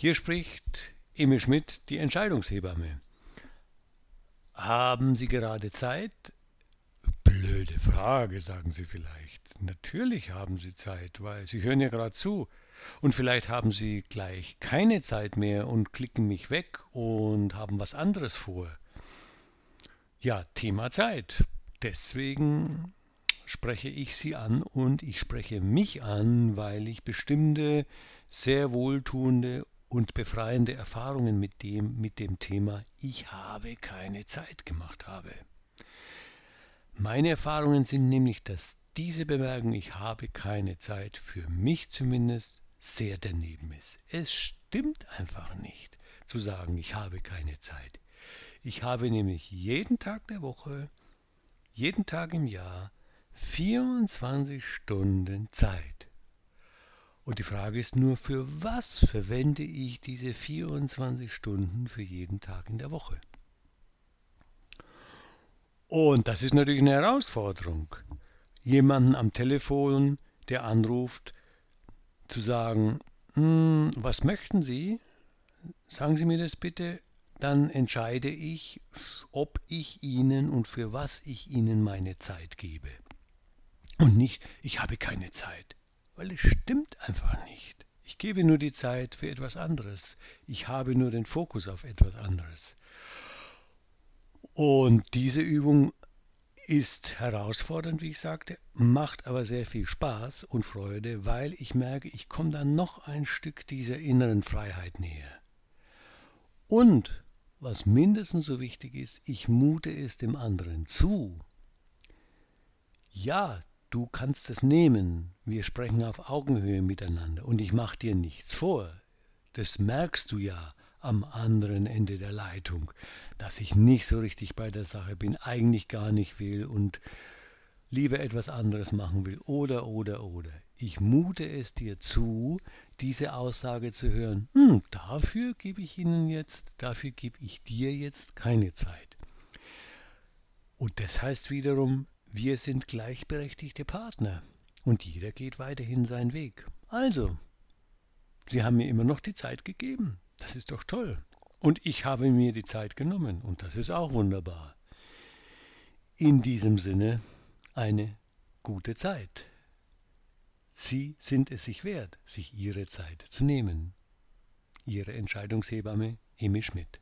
Hier spricht Emil Schmidt, die Entscheidungshebamme. Haben Sie gerade Zeit? Blöde Frage, sagen Sie vielleicht. Natürlich haben Sie Zeit, weil Sie hören ja gerade zu. Und vielleicht haben Sie gleich keine Zeit mehr und klicken mich weg und haben was anderes vor. Ja, Thema Zeit. Deswegen spreche ich Sie an und ich spreche mich an, weil ich bestimmte sehr wohltuende und befreiende Erfahrungen mit dem, mit dem Thema Ich habe keine Zeit gemacht habe. Meine Erfahrungen sind nämlich, dass diese Bemerkung Ich habe keine Zeit für mich zumindest sehr daneben ist. Es stimmt einfach nicht zu sagen, ich habe keine Zeit. Ich habe nämlich jeden Tag der Woche, jeden Tag im Jahr 24 Stunden Zeit. Und die Frage ist nur, für was verwende ich diese 24 Stunden für jeden Tag in der Woche? Und das ist natürlich eine Herausforderung. Jemanden am Telefon, der anruft, zu sagen, hm, was möchten Sie? Sagen Sie mir das bitte. Dann entscheide ich, ob ich Ihnen und für was ich Ihnen meine Zeit gebe. Und nicht, ich habe keine Zeit weil es stimmt einfach nicht. Ich gebe nur die Zeit für etwas anderes. Ich habe nur den Fokus auf etwas anderes. Und diese Übung ist herausfordernd, wie ich sagte, macht aber sehr viel Spaß und Freude, weil ich merke, ich komme dann noch ein Stück dieser inneren Freiheit näher. Und, was mindestens so wichtig ist, ich mute es dem anderen zu. Ja, Du kannst es nehmen. Wir sprechen auf Augenhöhe miteinander und ich mache dir nichts vor. Das merkst du ja am anderen Ende der Leitung, dass ich nicht so richtig bei der Sache bin, eigentlich gar nicht will und lieber etwas anderes machen will oder oder oder. Ich mute es dir zu, diese Aussage zu hören. Hm, dafür gebe ich Ihnen jetzt, dafür gebe ich dir jetzt keine Zeit. Und das heißt wiederum, wir sind gleichberechtigte Partner und jeder geht weiterhin seinen Weg. Also, Sie haben mir immer noch die Zeit gegeben. Das ist doch toll. Und ich habe mir die Zeit genommen und das ist auch wunderbar. In diesem Sinne eine gute Zeit. Sie sind es sich wert, sich Ihre Zeit zu nehmen. Ihre Entscheidungshebamme Emi Schmidt.